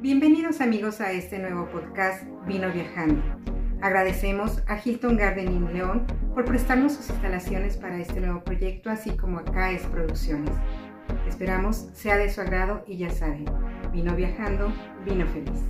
Bienvenidos amigos a este nuevo podcast Vino Viajando. Agradecemos a Hilton Garden in León por prestarnos sus instalaciones para este nuevo proyecto, así como a CAES Producciones. Esperamos sea de su agrado y ya saben, vino viajando, vino feliz.